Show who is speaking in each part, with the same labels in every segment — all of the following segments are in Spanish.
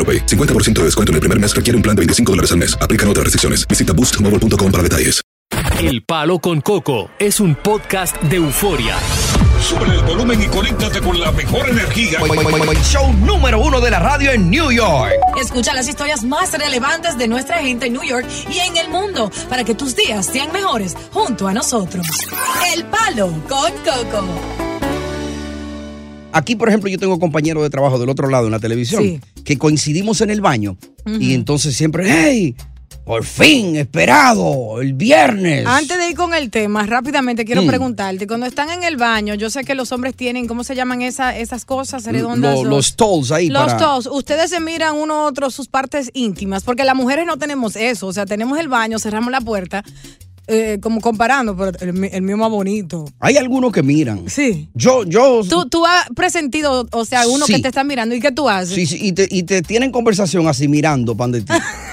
Speaker 1: AroPay. 50% de descuento en el primer mes requiere un plan de 25 dólares al mes. Aplican otras restricciones. Visita boostmobile.com para detalles.
Speaker 2: El Palo con Coco es un podcast de euforia.
Speaker 3: Sube el volumen y conéctate con la mejor energía.
Speaker 4: Show número uno de la radio en New York.
Speaker 5: Escucha las historias más relevantes de nuestra gente en New York y en el mundo para que tus días sean mejores junto a nosotros. El Palo con Coco.
Speaker 4: Aquí, por ejemplo, yo tengo compañeros de trabajo del otro lado en la televisión
Speaker 5: Sí.
Speaker 4: Que coincidimos en el baño y entonces siempre, hey, por fin, esperado, el viernes.
Speaker 5: Antes de ir con el tema, rápidamente quiero
Speaker 4: Mm.
Speaker 5: preguntarte, cuando están en el baño, yo sé que los hombres tienen, ¿cómo se llaman esa- esas cosas redondas?
Speaker 4: Lo- los tolls ahí
Speaker 5: Los
Speaker 4: para-
Speaker 5: tos, ustedes se miran uno a otro sus partes íntimas, porque las mujeres no tenemos eso, o sea, tenemos el baño, cerramos la puerta, eh, como comparando, pero el, mío más bonito.
Speaker 4: Hay algunos que miran.
Speaker 5: Sí.
Speaker 4: Yo, yo.
Speaker 5: Tú, tú has presentido, o sea, uno
Speaker 4: Sí.
Speaker 5: que te está mirando, ¿y qué tú haces?
Speaker 4: Sí, sí, y, te, y te tienen conversación así mirando pan de ti.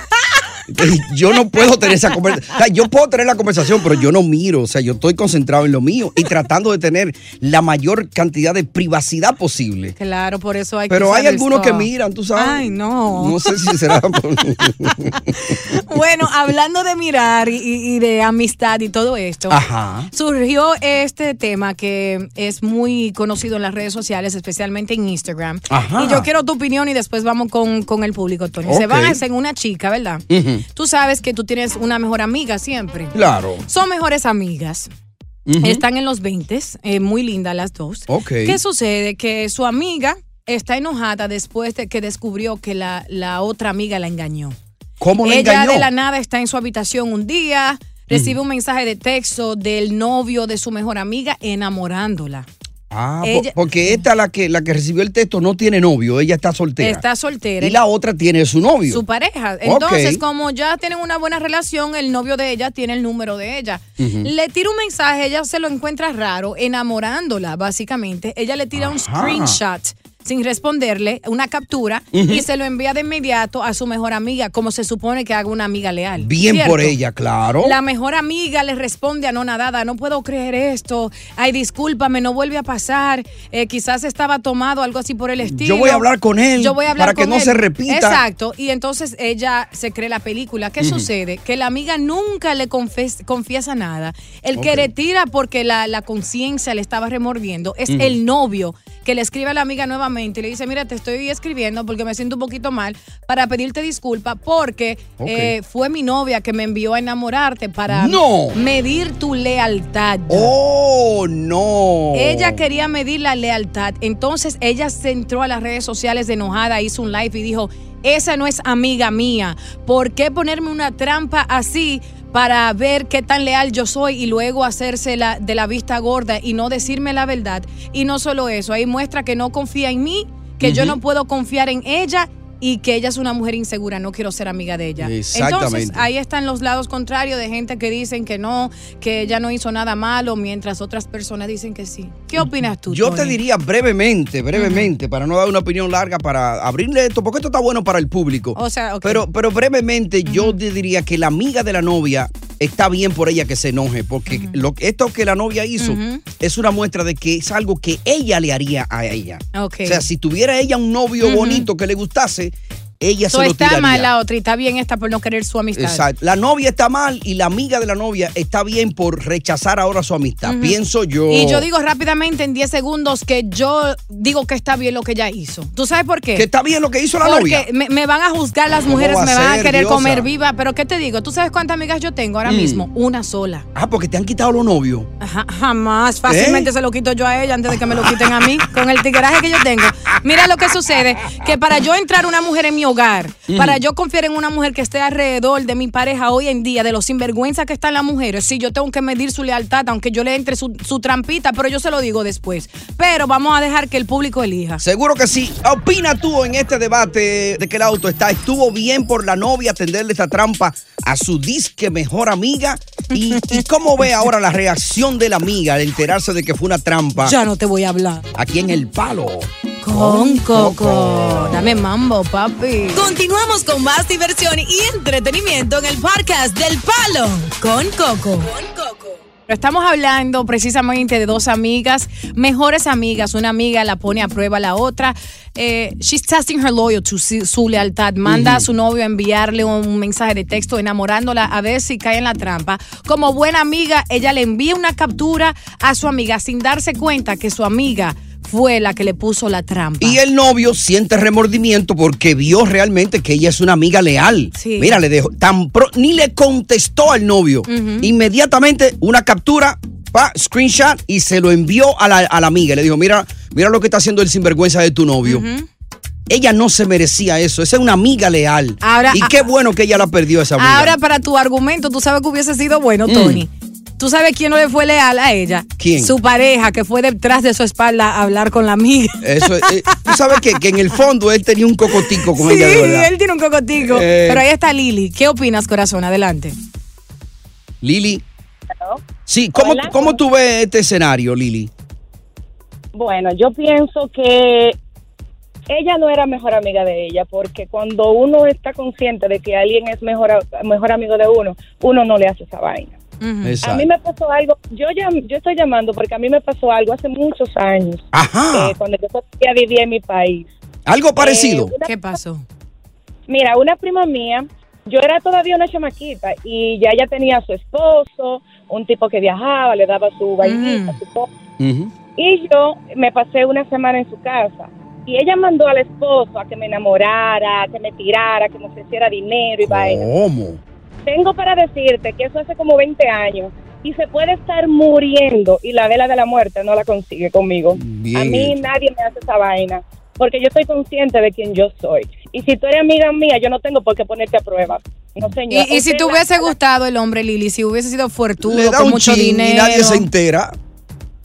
Speaker 4: Yo no puedo tener esa conversación. O sea, yo puedo tener la conversación, pero yo no miro. O sea, yo estoy concentrado en lo mío y tratando de tener la mayor cantidad de privacidad posible.
Speaker 5: Claro, por eso hay que
Speaker 4: Pero hay algunos que miran, tú sabes.
Speaker 5: Ay, no.
Speaker 4: No sé si será. por-
Speaker 5: Bueno, hablando de mirar y, y de amistad y todo esto,
Speaker 4: Ajá.
Speaker 5: surgió este tema que es muy conocido en las redes sociales, especialmente en Instagram.
Speaker 4: Ajá.
Speaker 5: Y yo quiero tu opinión y después vamos con, con el público, Tony. Se
Speaker 4: Ok.
Speaker 5: van a hacer una chica, ¿verdad? Tú sabes que tú tienes una mejor amiga siempre.
Speaker 4: Claro.
Speaker 5: Son mejores amigas. Están en los 20, eh, muy lindas las dos.
Speaker 4: Ok.
Speaker 5: ¿Qué sucede? Que su amiga está enojada después de que descubrió que la, la otra amiga la engañó.
Speaker 4: ¿Cómo le
Speaker 5: Ella
Speaker 4: engañó?
Speaker 5: de la nada está en su habitación un día, recibe un mensaje de texto del novio de su mejor amiga enamorándola.
Speaker 4: Ah,
Speaker 5: Ella-
Speaker 4: porque esta, la que, la que recibió el texto, no tiene novio, ella está soltera.
Speaker 5: Está soltera.
Speaker 4: Y la otra tiene su novio.
Speaker 5: Su pareja. Entonces, como ya tienen una buena relación, el novio de ella tiene el número de ella. Le tira un mensaje, ella se lo encuentra raro, enamorándola, básicamente. Ella le tira un screenshot sin responderle, una captura, y se lo envía de inmediato a su mejor amiga, como se supone que haga una amiga leal.
Speaker 4: Bien
Speaker 5: ¿cierto?
Speaker 4: por ella, claro.
Speaker 5: La mejor amiga le responde anonadada, no puedo creer esto, ay, discúlpame, no vuelve a pasar, eh, quizás estaba tomado, algo así por el estilo.
Speaker 4: Yo voy a hablar con él
Speaker 5: Yo voy a hablar
Speaker 4: para que no
Speaker 5: él.
Speaker 4: se repita.
Speaker 5: Exacto, y entonces ella se cree la película. ¿Qué sucede? Que la amiga nunca le confiesa nada. El que retira porque la, la conciencia le estaba remordiendo es el novio que le escribe a la amiga nuevamente y le dice, mira, te estoy escribiendo porque me siento un poquito mal para pedirte disculpa porque eh, fue mi novia que me envió a enamorarte para
Speaker 4: No.
Speaker 5: medir tu lealtad.
Speaker 4: Oh, no.
Speaker 5: Ella quería medir la lealtad. Entonces ella se entró a las redes sociales de enojada, hizo un live y dijo, esa no es amiga mía. ¿Por qué ponerme una trampa así para ver qué tan leal yo soy y luego hacerse la, de la vista gorda y no decirme la verdad? Y no solo eso, ahí muestra que no confía en mí, que yo no puedo confiar en ella. Y que ella es una mujer insegura, no quiero ser amiga de ella. Entonces,
Speaker 4: Exactamente.
Speaker 5: ahí están los lados contrarios de gente que dicen que no, que ella no hizo nada malo, mientras otras personas dicen que sí. ¿Qué opinas tú?
Speaker 4: Yo te diría brevemente, brevemente, para no dar una opinión larga, para abrirle esto, porque esto está bueno para el público.
Speaker 5: O sea, ok.
Speaker 4: Pero, pero brevemente, yo te diría que la amiga de la novia está bien por ella que se enoje, porque lo, esto que la novia hizo es una muestra de que es algo que ella le haría a ella. O sea, si tuviera ella un novio bonito que le gustase, ella
Speaker 5: So
Speaker 4: se lo
Speaker 5: está
Speaker 4: tiraría.
Speaker 5: mal la otra y está bien esta por no querer su amistad.
Speaker 4: Exacto. La novia está mal y la amiga de la novia está bien por rechazar ahora su amistad. Pienso yo.
Speaker 5: Y yo digo rápidamente en 10 segundos que yo digo que está bien lo que ella hizo. ¿Tú sabes por qué?
Speaker 4: que está bien lo que hizo la
Speaker 5: Porque
Speaker 4: novia.
Speaker 5: me, me van a juzgar las
Speaker 4: ¿Cómo
Speaker 5: mujeres,
Speaker 4: va
Speaker 5: me van a querer
Speaker 4: diosa?
Speaker 5: comer viva. Pero ¿qué te digo? ¿Tú sabes cuántas amigas yo tengo ahora
Speaker 4: Mm.
Speaker 5: mismo? Una sola.
Speaker 4: Ah, porque te han quitado los novios.
Speaker 5: Ja- jamás. Fácilmente
Speaker 4: ¿Eh?
Speaker 5: se lo quito yo a ella antes de que me lo quiten a mí. Con el tigueraje que yo tengo. Mira lo que sucede. Que para yo entrar una mujer en mi hogar, para yo confiar en una mujer que esté alrededor de mi pareja hoy en día, de los sinvergüenza que están las mujeres, sí, yo tengo que medir su lealtad, aunque yo le entre su, su trampita, pero yo se lo digo después. Pero vamos a dejar que el público elija.
Speaker 4: Seguro que sí. Opina tú en este debate de que el auto está. ¿Estuvo bien por la novia tenderle esta trampa a su disque mejor amiga? ¿Y, y cómo ve ahora la reacción de la amiga al enterarse de que fue una trampa?
Speaker 5: Ya no te voy a hablar.
Speaker 4: Aquí en el palo.
Speaker 5: Con Coco. Dame mambo, papi.
Speaker 6: Continuamos con más diversión y entretenimiento en el podcast del Palo con Coco.
Speaker 5: Estamos hablando precisamente de dos amigas, mejores amigas. Una amiga la pone a prueba a la otra. Eh, she's testing her loyalty, su, su lealtad. Manda a su novio a enviarle un mensaje de texto enamorándola a ver si cae en la trampa. Como buena amiga, ella le envía una captura a su amiga sin darse cuenta que su amiga fue la que le puso la trampa.
Speaker 4: Y el novio siente remordimiento porque vio realmente que ella es una amiga leal.
Speaker 5: Sí.
Speaker 4: Mira, le dejó, tan pro- ni le contestó al novio. Inmediatamente una captura, pa, screenshot y se lo envió a la, a la amiga. Le dijo, mira, mira lo que está haciendo el sinvergüenza de tu novio. Ella no se merecía eso. Esa es una amiga leal.
Speaker 5: Ahora-
Speaker 4: y qué bueno que ella la perdió esa amiga.
Speaker 5: Ahora, para tu argumento, tú sabes que hubiese sido bueno,
Speaker 4: Mm.
Speaker 5: ¿Tú sabes quién no le fue leal a ella?
Speaker 4: ¿Quién?
Speaker 5: Su pareja, que fue detrás de su espalda a hablar con la amiga.
Speaker 4: Eso, es- eh, tú sabes que, que en el fondo él tenía un cocotico con
Speaker 5: Sí,
Speaker 4: ella verdad.
Speaker 5: él tiene un cocotico.
Speaker 4: Eh.
Speaker 5: Pero ahí está Lili. ¿Qué opinas, corazón? Adelante.
Speaker 4: Lili. Sí, ¿cómo,
Speaker 7: Hola.
Speaker 4: ¿cómo tú ves este escenario, Lili?
Speaker 7: Bueno, yo pienso que ella no era mejor amiga de ella, porque cuando uno está consciente de que alguien es mejor, mejor amigo de uno, uno no le hace esa vaina. A mí me pasó algo, yo yo estoy llamando porque a mí me pasó algo hace muchos años,
Speaker 4: Ajá.
Speaker 7: eh, cuando yo todavía vivía en mi país.
Speaker 4: Algo parecido.
Speaker 7: Eh, una-
Speaker 5: ¿Qué pasó?
Speaker 7: Mira, una prima mía, yo era todavía una chamaquita y ya ella tenía a su esposo, un tipo que viajaba, le daba su vainita, su cosa. Y yo me pasé una semana en su casa. Y ella mandó al esposo a que me enamorara, a que me tirara, que me ofreciera dinero y vaina.
Speaker 4: ¿Cómo?
Speaker 7: Tengo para decirte que eso hace como 20 años. Y se puede estar muriendo y la vela de la muerte no la consigue conmigo.
Speaker 4: Bien
Speaker 7: A mí nadie me hace esa vaina. Porque yo estoy consciente de quién yo soy. Y si tú eres amiga mía, yo no tengo por qué ponerte a prueba. No,
Speaker 5: Y,
Speaker 7: señor.
Speaker 5: y si te hubiese gustado el hombre, Lili, si hubiese sido
Speaker 4: da
Speaker 5: con mucho
Speaker 4: chin
Speaker 5: dinero.
Speaker 4: y nadie se entera.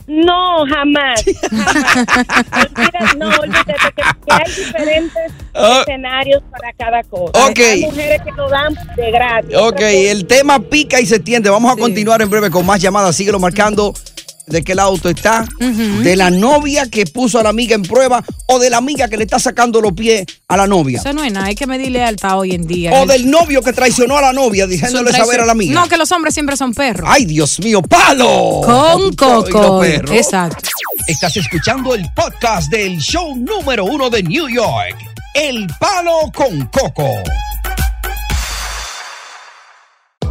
Speaker 7: No, jamás. jamás. Olvida- no, olvídate que, que hay diferentes
Speaker 4: Ah.
Speaker 7: escenarios para cada cosa.
Speaker 4: Ok.
Speaker 7: Hay mujeres que lo dan de gratis.
Speaker 4: Ok, el tema pica y se tiende. Vamos a continuar en breve con más llamadas. Síguelo marcando de qué lado tú está. De la novia que puso a la amiga en prueba o de la amiga que le está sacando los pies a la novia.
Speaker 5: Eso no es nada, hay que medir lealtad hoy en día.
Speaker 4: O del novio que traicionó a la novia diciéndole saber a la amiga.
Speaker 5: No, que los hombres siempre son perros.
Speaker 4: Ay, Dios mío, palo.
Speaker 5: Con coco. Exacto.
Speaker 4: Estás escuchando el podcast del show número uno de New York, El Palo con Coco.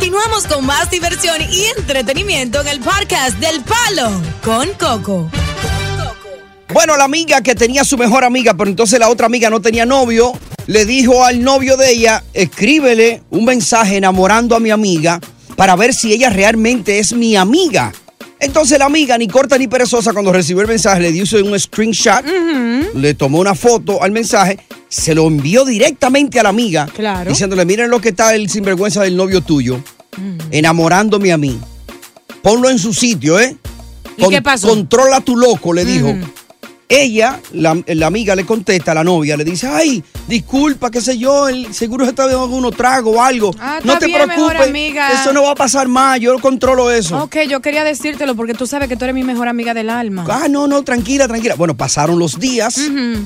Speaker 6: Continuamos con más diversión y entretenimiento en el podcast del Palo con Coco.
Speaker 4: Bueno, la amiga que tenía su mejor amiga, pero entonces la otra amiga no tenía novio, le dijo al novio de ella, escríbele un mensaje enamorando a mi amiga para ver si ella realmente es mi amiga. Entonces la amiga, ni corta ni perezosa, cuando recibió el mensaje, le dio un screenshot, le tomó una foto al mensaje, se lo envió directamente a la amiga, diciéndole, miren lo que está el sinvergüenza del novio tuyo, enamorándome a mí. Ponlo en su sitio, ¿eh?
Speaker 5: ¿Y qué pasó?
Speaker 4: Controla tu loco, le dijo. Ella, la, la amiga le contesta a la novia, le dice, ay, disculpa, qué sé yo, el seguro se está dando unos trago o algo.
Speaker 5: Ah,
Speaker 4: no te
Speaker 5: bien,
Speaker 4: preocupes,
Speaker 5: amiga.
Speaker 4: eso no va a pasar más, yo controlo eso.
Speaker 5: Ok, yo quería decírtelo porque tú sabes que tú eres mi mejor amiga del alma.
Speaker 4: Ah, no, no, tranquila, tranquila. Bueno, pasaron los días,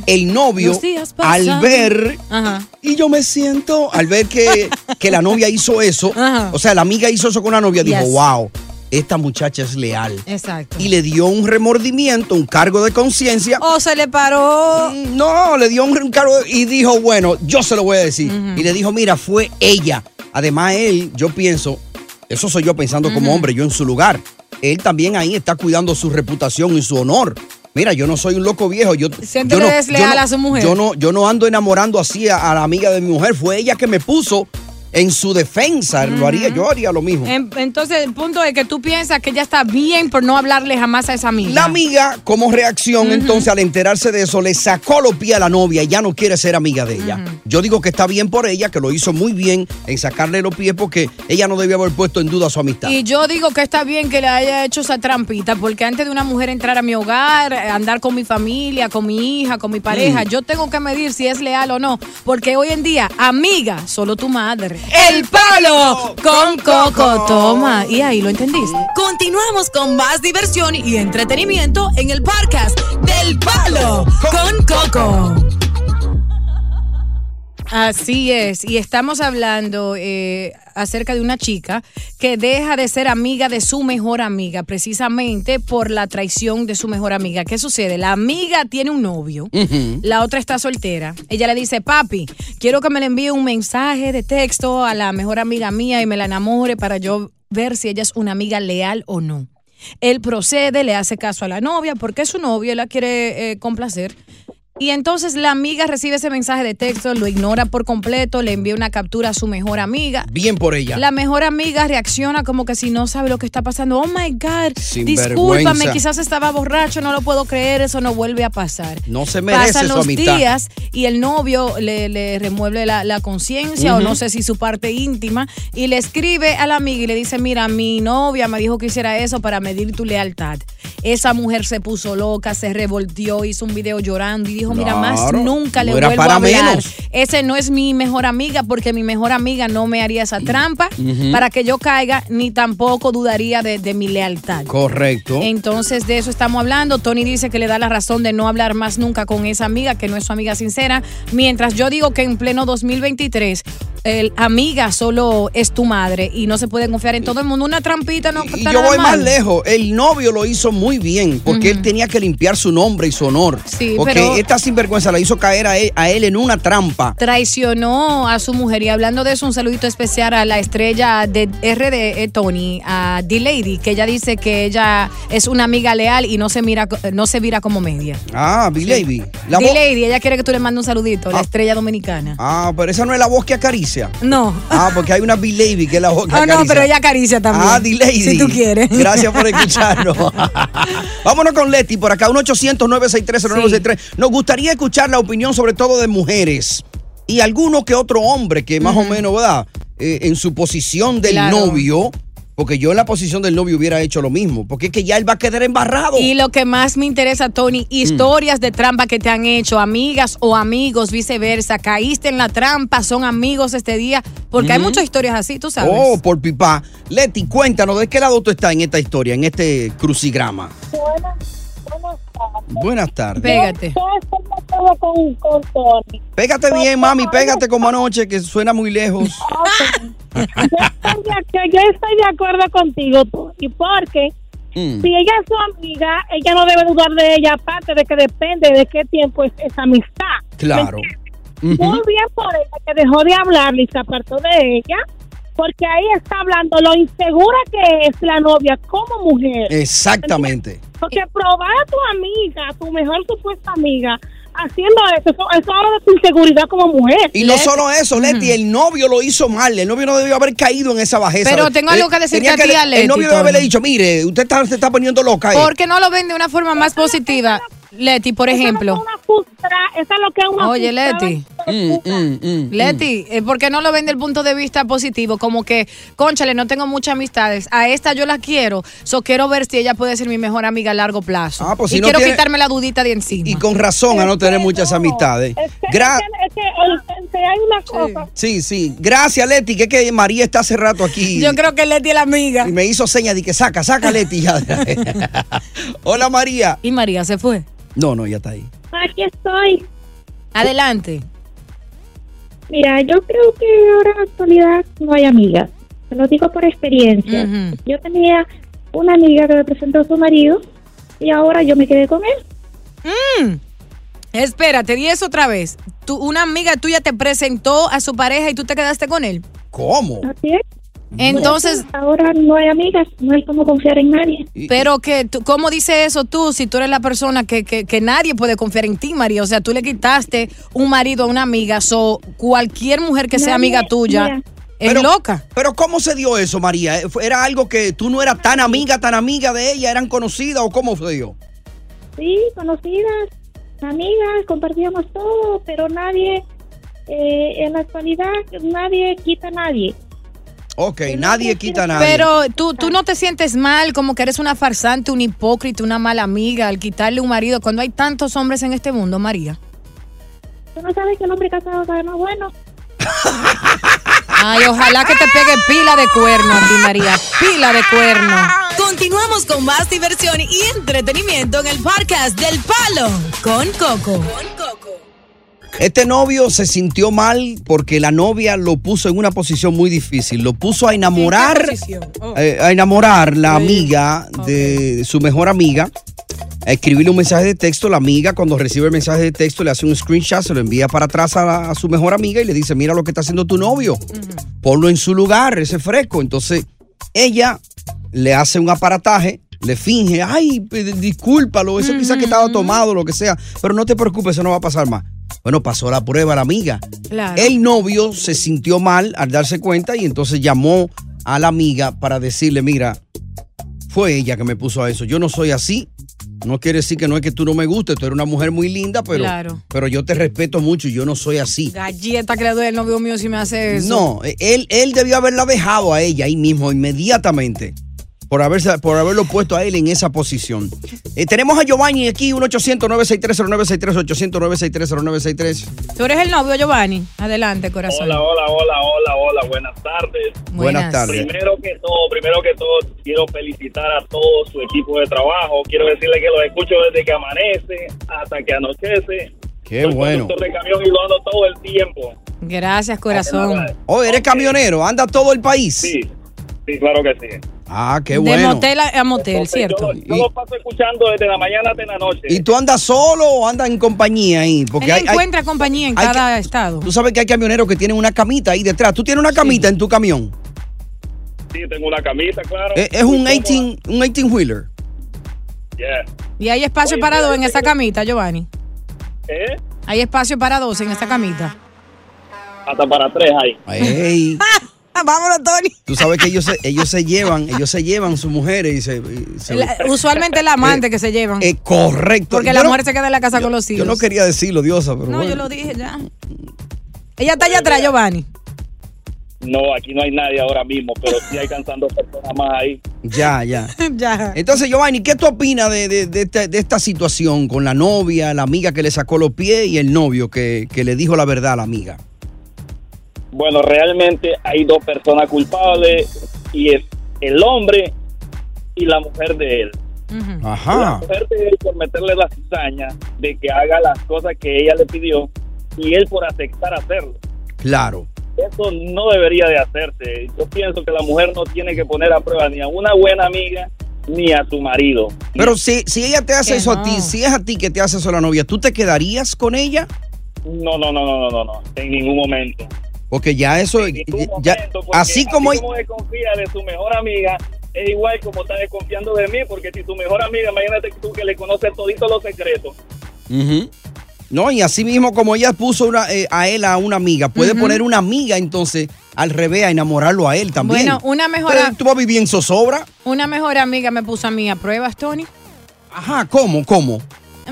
Speaker 4: el novio,
Speaker 5: días
Speaker 4: al ver,
Speaker 5: Ajá.
Speaker 4: y yo me siento, al ver que, que la novia hizo eso,
Speaker 5: Ajá.
Speaker 4: o sea, la amiga hizo eso con la novia, dijo, wow, esta muchacha es leal.
Speaker 5: Exacto.
Speaker 4: Y le dio un remordimiento, un cargo de conciencia.
Speaker 5: O se le paró.
Speaker 4: Mm, No, le dio un, cargo y dijo, bueno, yo se lo voy a decir. Y le dijo, mira, fue ella. Además, él, yo pienso, eso soy yo pensando como hombre, yo en su lugar. Él también ahí está cuidando su reputación y su honor. Mira, yo no soy un loco viejo. Yo,
Speaker 5: Siéntele
Speaker 4: yo no,
Speaker 5: desleal
Speaker 4: yo no-
Speaker 5: a su mujer.
Speaker 4: Yo no, yo no ando enamorando así a, a la amiga de mi mujer. Fue ella que me puso en su defensa. Lo haría, yo haría lo mismo.
Speaker 5: En- entonces, el punto es que tú piensas que ella está bien por no hablarle jamás a esa amiga.
Speaker 4: La amiga, como reacción, entonces, al enterarse de eso, le sacó los pies a la novia y ya no quiere ser amiga de ella. Yo digo que está bien por ella, que lo hizo muy bien en sacarle los pies porque ella no debía haber puesto en duda su amistad.
Speaker 5: Y yo digo que está bien que le haya hecho esa trampita, porque antes de una mujer entrar a mi hogar, andar con mi familia, con mi hija, con mi pareja,
Speaker 6: Mm.
Speaker 5: yo tengo que medir si es leal o no. Porque hoy en día, amiga, solo tu madre. ¡El palo con coco! Toma. Y ahí lo entendiste.
Speaker 6: Continuamos con más diversión y entretenimiento en el podcast del Palo con Coco.
Speaker 5: Así es, y estamos hablando eh, acerca de una chica que deja de ser amiga de su mejor amiga precisamente por la traición de su mejor amiga. ¿Qué sucede? La amiga tiene un novio, la otra está soltera. Ella le dice, papi, quiero que me le envíe un mensaje de texto a la mejor amiga mía y me la enamore para yo ver si ella es una amiga leal o no. Él procede, le hace caso a la novia porque es su novio, él la quiere eh, complacer. Y entonces la amiga recibe ese mensaje de texto, lo ignora por completo, le envía una captura a su mejor amiga.
Speaker 4: Bien por ella.
Speaker 5: La mejor amiga reacciona como que si no sabe lo que está pasando. Oh my God,
Speaker 4: Sinvergüenza.
Speaker 5: discúlpame, quizás estaba borracho, no lo puedo creer, eso no vuelve a pasar.
Speaker 4: No se merece
Speaker 5: Pasan
Speaker 4: su
Speaker 5: los
Speaker 4: amistad.
Speaker 5: días y el novio le, le remueve la, la conciencia o no sé si su parte íntima y le escribe a la amiga y le dice, mira, mi novia me dijo que hiciera eso para medir tu lealtad. Esa mujer se puso loca, se revolteó, hizo un video llorando y dijo, mira, más
Speaker 4: Claro,
Speaker 5: nunca le
Speaker 4: no era
Speaker 5: vuelvo
Speaker 4: para
Speaker 5: a hablar.
Speaker 4: menos.
Speaker 5: Ese no es mi mejor amiga porque mi mejor amiga no me haría esa trampa
Speaker 4: Ujú.
Speaker 5: para que yo caiga ni tampoco dudaría de, de mi lealtad.
Speaker 4: Correcto.
Speaker 5: Entonces de eso estamos hablando. Tony dice que le da la razón de no hablar más nunca con esa amiga, que no es su amiga sincera. Mientras yo digo que en pleno 2023, el amiga solo es tu madre y no se puede confiar en todo el mundo. Una trampita no
Speaker 4: Y yo voy más lejos. El novio lo hizo muy bien porque él tenía que limpiar su nombre y su honor.
Speaker 5: Sí,
Speaker 4: porque
Speaker 5: pero-
Speaker 4: esta sinvergüenza la hizo caer a él, a él en una trampa.
Speaker 5: Traicionó a su mujer y hablando de eso, un saludito especial a la estrella de RD, eh, Tony, a D-Lady, que ella dice que ella es una amiga leal y no se mira, no se vira como media.
Speaker 4: Ah, voz-
Speaker 5: D-Lady, ella quiere que tú le mandes un saludito, la estrella dominicana.
Speaker 4: Ah, pero esa no es la voz que acaricia.
Speaker 5: No.
Speaker 4: Ah, porque hay una B-Lady que es la que
Speaker 5: Ah, no,
Speaker 4: acaricia.
Speaker 5: pero ella acaricia también.
Speaker 4: Ah, D-Lady.
Speaker 5: Si tú quieres.
Speaker 4: Gracias por escucharnos. Vámonos con Leti por acá, 1-800-963-0963. Nos gustaría escuchar la opinión sobre todo de mujeres y alguno que otro hombre que más o menos, ¿verdad? Eh, en su posición del
Speaker 5: Claro.
Speaker 4: novio Porque yo en la posición del novio hubiera hecho lo mismo. Porque es que ya él va a quedar embarrado.
Speaker 5: Y lo que más me interesa, Tony, historias de trampa que te han hecho, amigas o amigos, viceversa. Caíste en la trampa, son amigos este día. Porque hay
Speaker 4: Ujú.
Speaker 5: muchas historias así, tú sabes.
Speaker 4: Oh, por pipa. Leti, cuéntanos, ¿de qué lado tú estás en esta historia, en este crucigrama? Buenas tardes.
Speaker 5: Pégate.
Speaker 7: Yo estoy de acuerdo con, con Tony.
Speaker 4: Pégate bien, mami, pégate como anoche, que suena muy lejos.
Speaker 7: Yo estoy de, que yo estoy de acuerdo contigo, Tony, porque
Speaker 4: Mm.
Speaker 7: si ella es su amiga, ella no debe dudar de ella, aparte de que depende de qué tiempo es esa amistad.
Speaker 4: Claro.
Speaker 7: Muy bien por ella que dejó de hablarle y se apartó de ella, porque ahí está hablando lo insegura que es la novia como mujer.
Speaker 4: Exactamente.
Speaker 7: Porque probar a tu amiga, a tu mejor supuesta amiga, haciendo eso, eso, eso habla de tu inseguridad como mujer.
Speaker 4: Y no solo eso, Leti, el novio lo hizo mal. El novio no debió haber caído en esa bajeza.
Speaker 5: Pero tengo algo que decirte
Speaker 4: tenía
Speaker 5: a ti,
Speaker 4: le-
Speaker 5: Aleti,
Speaker 4: El novio debe haberle dicho, mire, usted está, se está poniendo loca. eh".
Speaker 5: ¿Por qué no lo ven de una forma más positiva? Leti, por ejemplo.
Speaker 7: Esa es lo que es una
Speaker 5: Oye. Leti.
Speaker 4: Mm,
Speaker 5: Leti, eh, ¿por qué no lo ven del punto de vista positivo? Como que, conchale, no tengo muchas amistades. A esta yo la quiero. So quiero ver si ella puede ser mi mejor amiga a largo plazo.
Speaker 4: Ah, pues si
Speaker 5: y
Speaker 4: no
Speaker 5: quiero
Speaker 4: tiene-
Speaker 5: quitarme la dudita de encima.
Speaker 4: Y con razón a no tener muchas amistades. Gra-
Speaker 7: Es que, hay una cosa.
Speaker 4: sí, sí. Gracias, Leti, que es que María está hace rato aquí.
Speaker 5: Yo creo que Leti es la amiga.
Speaker 4: Y me hizo señas de que saca, saca, Leti. ya. Hola, María.
Speaker 5: Y María se fue.
Speaker 4: No, no, ya está ahí.
Speaker 7: Aquí estoy.
Speaker 5: Adelante.
Speaker 7: Mira, yo creo que ahora en la actualidad no hay amigas. Te lo digo por experiencia. Yo tenía una amiga que me presentó a su marido y ahora yo me quedé con él.
Speaker 5: Mm. Espérate, di eso otra vez. Tú, una amiga tuya te presentó a su pareja y tú te quedaste con él.
Speaker 4: ¿Cómo?
Speaker 7: Así es.
Speaker 5: Entonces-
Speaker 7: eso ahora no hay amigas, no hay cómo confiar en nadie.
Speaker 5: Pero que, tú- ¿cómo dice eso tú si tú eres la persona que, que, que nadie puede confiar en ti, María? O sea, tú le quitaste un marido a una amiga. So, cualquier mujer que sea amiga tuya
Speaker 7: mira.
Speaker 5: es
Speaker 4: Pero-
Speaker 5: loca.
Speaker 4: Pero ¿cómo se dio eso, María? ¿Eh, ¿Era algo que tú no eras tan amiga, tan amiga de ella? ¿Eran conocidas o cómo se dio?
Speaker 7: Sí, conocidas, amigas, compartíamos todo, pero nadie, eh, en la actualidad, nadie quita a nadie.
Speaker 4: Ok, nadie quita a nadie.
Speaker 5: Pero tú, tú no te sientes mal, como que eres una farsante, un hipócrita, una mala amiga al quitarle un marido cuando hay tantos hombres en este mundo, María.
Speaker 7: Tú no sabes que el hombre casado sabe más bueno.
Speaker 5: Ay, ojalá que te pegue pila de cuerno a ti, María. Pila de cuerno.
Speaker 6: Continuamos con más diversión y entretenimiento en el podcast del Palo con Coco.
Speaker 4: Este novio se sintió mal porque la novia lo puso en una posición muy difícil. Lo puso a enamorar, eh, a enamorar la amiga de su mejor amiga. A escribirle un mensaje de texto. La amiga, cuando recibe el mensaje de texto, le hace un screenshot, se lo envía para atrás a, la- a su mejor amiga y le dice: Mira lo que está haciendo tu novio. Ponlo en su lugar, ese fresco. Entonces, ella le hace un aparataje. Le finge, ay, discúlpalo, eso quizás que estaba tomado, lo que sea, pero no te preocupes, eso no va a pasar más. Bueno, pasó la prueba la amiga.
Speaker 5: Claro.
Speaker 4: El novio se sintió mal al darse cuenta y entonces llamó a la amiga para decirle, mira, fue ella que me puso a eso. Yo no soy así. No quiere decir que no es que tú no me gustes, tú eres una mujer muy linda, pero,
Speaker 5: Claro.
Speaker 4: pero yo te respeto mucho y yo no soy así.
Speaker 5: Galleta que le doy al novio mío si me hace eso.
Speaker 4: No, él, él debió haberla dejado a ella ahí mismo, inmediatamente. Por, haberse, por haberlo puesto a él en esa posición. Eh, tenemos a Giovanni aquí, 1-800-963-0963, 800-963-0963.
Speaker 5: Tú eres el novio, Giovanni. Adelante, corazón.
Speaker 8: Hola, hola, hola, hola, hola, buenas tardes.
Speaker 4: Buenas tardes.
Speaker 8: Primero que todo, primero que todo, quiero felicitar a todo su equipo de trabajo. Quiero decirle que los escucho desde que amanece hasta que anochece.
Speaker 4: Qué
Speaker 8: Soy
Speaker 4: bueno.
Speaker 8: conductor de camión y lo ando todo el tiempo.
Speaker 5: Gracias, corazón.
Speaker 4: Oh, eres camionero, anda todo el país.
Speaker 8: Sí, sí, claro que sí.
Speaker 4: Ah, qué
Speaker 5: De
Speaker 4: bueno.
Speaker 5: motel a, a motel, ¿cierto?
Speaker 8: Yo, yo lo paso escuchando desde la mañana hasta la noche.
Speaker 4: ¿Y tú andas solo o andas en compañía ahí? Porque
Speaker 5: Él
Speaker 4: hay, hay-
Speaker 5: encuentra compañía en
Speaker 4: hay
Speaker 5: cada estado.
Speaker 4: tú sabes que hay camioneros que tienen una camita ahí detrás. ¿Tú tienes una camita en tu camión?
Speaker 8: Sí, tengo una camita, claro.
Speaker 4: Eh, Es, es un 18, un 18 wheeler.
Speaker 8: Yeah.
Speaker 5: Y hay espacio para dos en esa camita, Giovanni.
Speaker 8: ¿Eh?
Speaker 5: Hay espacio para dos en esa camita.
Speaker 8: Hasta para tres ahí.
Speaker 4: Ey,
Speaker 5: Vámonos, Tony.
Speaker 4: tú sabes que ellos se, ellos se llevan, ellos se llevan sus mujeres y se, y se-
Speaker 5: La- usualmente el amante que se llevan.
Speaker 4: Eh, correcto.
Speaker 5: porque
Speaker 4: Yo
Speaker 5: la
Speaker 4: no-
Speaker 5: mujer se queda en la casa con los hijos.
Speaker 4: Yo no quería decirlo, Diosa, pero
Speaker 5: No,
Speaker 4: bueno.
Speaker 5: yo lo dije ya. Ella está allá atrás, Giovanni.
Speaker 8: No, aquí no hay nadie ahora mismo, pero sí hay cantando personas más ahí.
Speaker 4: Ya, ya.
Speaker 5: ya.
Speaker 4: Entonces, Giovanni, ¿qué tú opinas de, de- de esta, de esta situación con la novia, la amiga que le sacó los pies y el novio que, que le dijo la verdad a la amiga?
Speaker 8: Bueno, realmente hay dos personas culpables y es el hombre y la mujer de él. La
Speaker 4: Ajá.
Speaker 8: mujer de él por meterle la cizaña de que haga las cosas que ella le pidió y él por aceptar hacerlo.
Speaker 4: Claro.
Speaker 8: Eso no debería de hacerse. Yo pienso que la mujer no tiene que poner a prueba ni a una buena amiga ni a su marido.
Speaker 4: Pero si, si ella te hace
Speaker 8: Que
Speaker 4: eso a ti, si es a ti que te hace eso a la novia, ¿tú te quedarías con ella?
Speaker 8: No, no, no, no, no, no, no, en ningún momento.
Speaker 4: Porque ya eso, ya, así como...
Speaker 8: como desconfía de su mejor amiga, es igual como está desconfiando de mí, porque si tu mejor amiga, imagínate tú que le conoces todito los secretos.
Speaker 4: Ujú. No, y así mismo como ella puso una, eh, a él a una amiga, puede poner una amiga entonces al revés a enamorarlo a él también.
Speaker 5: Bueno, una mejor,
Speaker 4: Pero ¿Tú vas a vivir en zozobra?
Speaker 5: una mejor amiga me puso a mí a pruebas, Tony.
Speaker 4: Ajá, ¿cómo? ¿Cómo?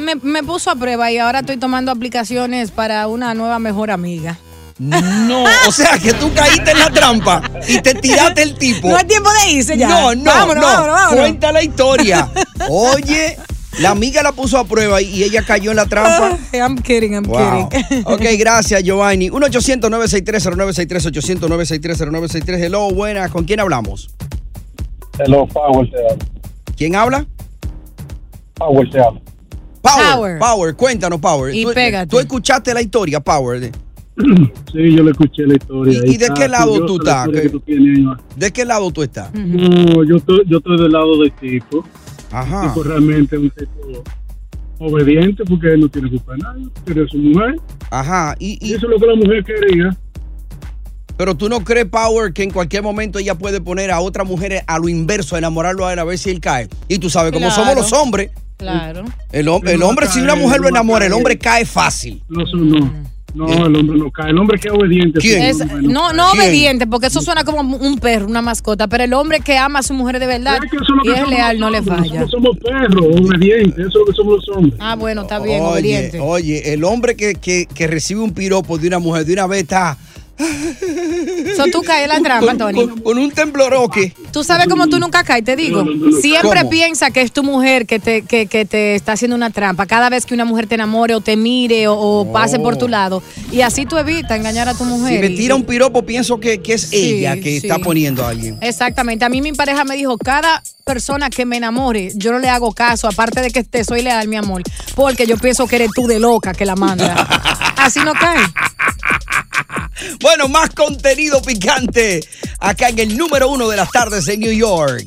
Speaker 5: Me, me puso a prueba y ahora estoy tomando aplicaciones para una nueva mejor amiga.
Speaker 4: No, o sea que tú caíste en la trampa y te tiraste el tipo.
Speaker 5: No es tiempo de irse ya.
Speaker 4: No, no,
Speaker 5: Vámonos,
Speaker 4: no.
Speaker 5: vámonos, vámonos.
Speaker 4: Cuenta la historia. Oye, la amiga la puso a prueba y- ella cayó en la trampa.
Speaker 5: I'm kidding, I'm
Speaker 4: Wow.
Speaker 5: kidding.
Speaker 4: Ok, gracias, Giovanni. 1-800-963-0963, 800-963-0963. Hello, buenas. ¿Con quién hablamos?
Speaker 8: Hello, Power te habla.
Speaker 4: ¿Quién habla?
Speaker 8: Power te habla.
Speaker 4: Power.
Speaker 5: Power.
Speaker 4: Power, cuéntanos, Power.
Speaker 5: Y
Speaker 4: ¿Tú,
Speaker 5: pégate.
Speaker 4: tú escuchaste la historia, Power.
Speaker 9: Sí, yo le escuché la historia.
Speaker 4: ¿Y, y de qué lado tú estás?
Speaker 9: historia
Speaker 4: ¿Qué-
Speaker 9: que tú tienes ahí, ¿no?
Speaker 4: ¿De qué lado tú estás?
Speaker 9: No, yo estoy, yo estoy del lado del tipo.
Speaker 4: Ajá.
Speaker 9: El tipo realmente es un tipo obediente porque él no tiene culpa de nada. Pero su mujer.
Speaker 4: Ajá. Y,
Speaker 9: y eso es lo que la mujer quería.
Speaker 4: Pero tú no crees, Power, que en cualquier momento ella puede poner a otra mujer a lo inverso, a enamorarlo a él a ver si él cae. Y tú sabes, como
Speaker 5: Claro.
Speaker 4: somos los hombres,
Speaker 5: Claro.
Speaker 4: el, el
Speaker 9: No
Speaker 4: hombre, si una mujer lo enamora, el hombre cae fácil.
Speaker 9: No, eso no. No, el hombre no cae. El hombre que es obediente.
Speaker 4: ¿Quién?
Speaker 5: Es- no, no obediente, porque eso suena como un perro, una mascota, pero el hombre que ama a su mujer de verdad
Speaker 9: Es que
Speaker 5: y es
Speaker 9: somos
Speaker 5: leal no le falla.
Speaker 9: Somos, somos perros, obedientes. Eso es lo que somos los hombres.
Speaker 5: Ah, bueno, está bien,
Speaker 4: Oye,
Speaker 5: obediente.
Speaker 4: oye, el hombre que, que- que recibe un piropo de una mujer de una vez está
Speaker 5: So, tú caes en la trampa,
Speaker 4: con,
Speaker 5: Tony.
Speaker 4: con- con un tembloroque.
Speaker 5: Tú sabes cómo tú nunca caes, te digo. Siempre
Speaker 4: ¿Cómo?
Speaker 5: piensa que es tu mujer que te, que, que te está haciendo una trampa. Cada vez que una mujer te enamore o te mire o, o pase por tu lado. Y así tú evitas engañar a tu
Speaker 4: Si
Speaker 5: mujer.
Speaker 4: me
Speaker 5: Y-
Speaker 4: tira un piropo, pienso que, que es
Speaker 5: Sí,
Speaker 4: ella que
Speaker 5: sí.
Speaker 4: está poniendo a alguien.
Speaker 5: Exactamente. A mí mi pareja me dijo, cada persona que me enamore, yo no le hago caso, aparte de que te soy leal, mi amor, porque yo pienso que eres tú de loca que la manda. Así no cae.
Speaker 4: Bueno, más contenido picante acá en el número uno de las tardes en New York.